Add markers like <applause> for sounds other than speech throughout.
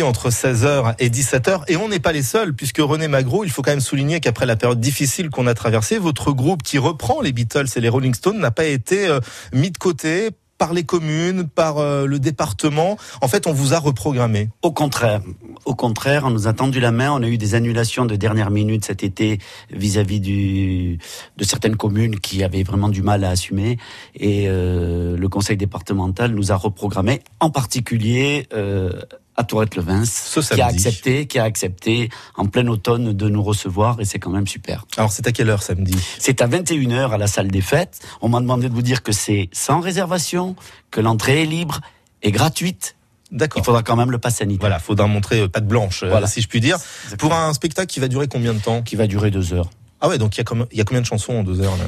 entre 16h et 17h et on n'est pas les seuls puisque René Magro, il faut quand même souligner qu'après la période difficile qu'on a traversée, votre groupe qui reprend les Beatles et les Rolling Stones n'a pas été euh, mis de côté par les communes, par euh, le département. En fait, on vous a reprogrammé. Au contraire, au contraire, on nous a tendu la main. On a eu des annulations de dernière minute cet été vis-à-vis du de certaines communes qui avaient vraiment du mal à assumer. Et euh, le conseil départemental nous a reprogrammé, en particulier euh, à Tourette-Levins, qui a accepté, qui a accepté en plein automne de nous recevoir et c'est quand même super. Alors c'est à quelle heure samedi? C'est à 21h à la salle des fêtes. On m'a demandé de vous dire que c'est sans réservation, que l'entrée est libre et gratuite. D'accord. Il faudra quand même le pass sanitaire. Voilà, faudra montrer euh, patte blanche, euh, voilà. si je puis dire. Pour un spectacle qui va durer combien de temps? Qui va durer deux heures. Ah ouais, donc il y, y, a combien de chansons en deux heures là?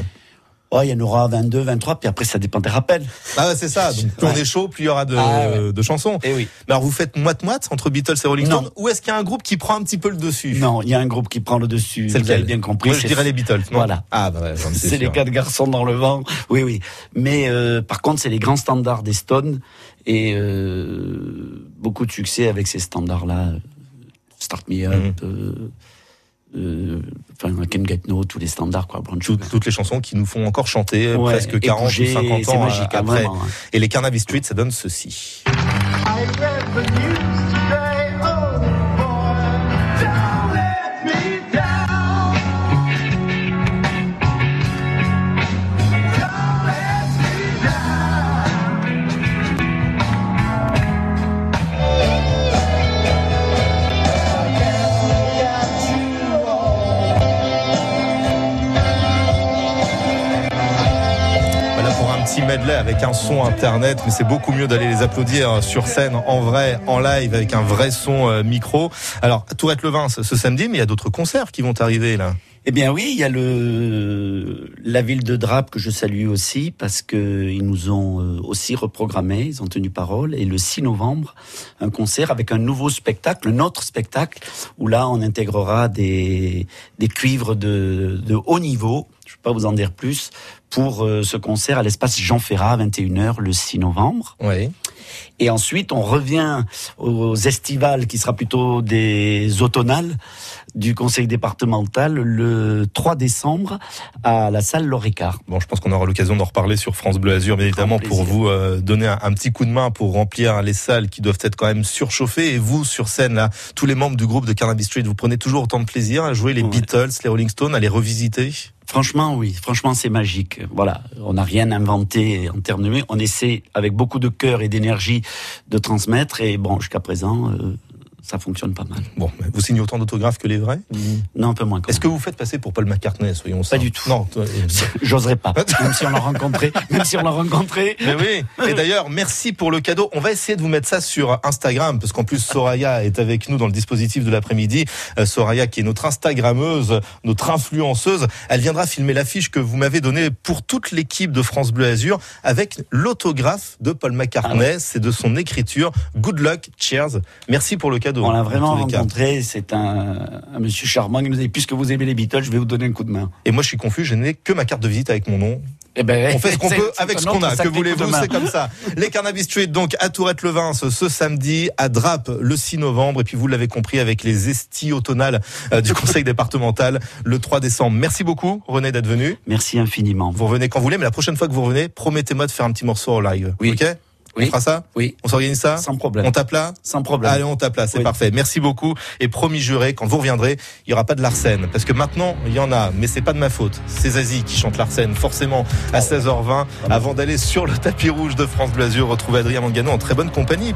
Oh, il y en aura 22, 23, puis après ça dépend des rappels. Ah ouais, c'est ça. Donc plus on est chaud, plus il y aura de, ah ouais. de chansons. Et oui. Mais alors vous faites moite-moite entre Beatles et Rolling Stones ou est-ce qu'il y a un groupe qui prend un petit peu le dessus? Non, il y a un groupe qui prend le dessus. C'est vous avez bien compris. Moi je dirais les Beatles. Non? Voilà. Ah bah ouais, c'est les quatre garçons dans le vent. Oui, oui. Mais euh, par contre, c'est les grands standards des Stones et euh, beaucoup de succès avec ces standards-là. Start Me Up. Mm -hmm. euh, euh, enfin, Can Get No, tous les standards, quoi. Tout, toutes les chansons qui nous font encore chanter ouais, presque 40 bouger, ou 50 ans magique, après. Vraiment, hein. Et les Carnaby Street, ça donne ceci. Medley avec un son internet, mais c'est beaucoup mieux d'aller les applaudir sur scène, en vrai, en live, avec un vrai son euh, micro. Alors, Tourette Levin ce, samedi, mais il y a d'autres concerts qui vont arriver là. Eh bien oui, il y a le la ville de Drape que je salue aussi parce que ils nous ont euh, aussi reprogrammé, ils ont tenu parole et le 6 novembre un concert avec un nouveau spectacle, un autre spectacle où là on intégrera des des cuivres de haut niveau, je ne vais pas vous en dire plus pour euh, ce concert à l'espace Jean Ferrat à 21h le 6 novembre. Oui. Et ensuite, on revient aux estivales, qui sera plutôt des automnales, du conseil départemental le 3 décembre à la salle Loricard. Bon, je pense qu'on aura l'occasion d'en reparler sur France Bleu Azur, bien évidemment, pour vous euh, donner un, un, petit coup de main pour remplir les salles qui doivent être quand même surchauffées. Et vous, sur scène, là, tous les membres du groupe de Carnaby Street, vous prenez toujours autant de plaisir à jouer les ouais. Beatles, les Rolling Stones, à les revisiter Franchement, oui. Franchement, c'est magique. Voilà. On n'a rien inventé en termes de. On essaie, avec beaucoup de cœur et d'énergie, de transmettre. Et bon, jusqu'à présent, euh, ça fonctionne pas mal. Bon, vous signez autant d'autographes que les vrais? Mmh. Non, un peu moins. Est-ce que vous faites passer pour Paul McCartney, soyons Pas du tout. Non, <laughs> j'oserais pas. <laughs> même si on l'a rencontré, même si on l'a rencontré. <laughs> Mais oui. Et d'ailleurs, merci pour le cadeau. On va essayer de vous mettre ça sur Instagram, parce qu'en plus Soraya est avec nous dans le dispositif de l'après-midi. Euh, Soraya, qui est notre Instagrammeuse, notre influenceuse, elle viendra filmer l'affiche que vous m'avez donnée pour toute l'équipe de France Bleu Azur avec l'autographe de Paul McCartney. Ah ouais. C'est de son écriture. Good luck, cheers. Merci pour le cadeau. On l'a vraiment rencontré. C'est un, un, monsieur charmant qui nous a dit puisque vous aimez les Beatles, je vais vous donner un coup de main. Et moi, je suis confus. Je n'ai que ma carte de visite avec mon nom. Eh ben, on fait ce qu'on peut avec ce qu'on a. Que voulez-vous C'est comme ça. <laughs> Les Carnaby Street, donc à Tourette-Levins ce samedi, à Drape le 6 novembre, et puis vous l'avez compris avec les estis automnales euh, du Conseil <laughs> départemental le 3 décembre. Merci beaucoup, René, d'être venu. Merci infiniment. Vous revenez quand vous voulez, mais la prochaine fois que vous revenez, promettez-moi de faire un petit morceau en live. Oui. Ok? Oui. On fera ça Oui. On s'organise ça Sans problème. On tape là Sans problème. Allez, on tape là, c'est oui. parfait. Merci beaucoup. Et promis juré, quand vous reviendrez, il y aura pas de Larsen. Parce que maintenant, il y en a, mais c'est pas de ma faute. C'est Zazie qui chante Larsen, forcément, à 16h20, avant d'aller sur le tapis rouge de France Blasure, retrouver Adrien Mangano en très bonne compagnie.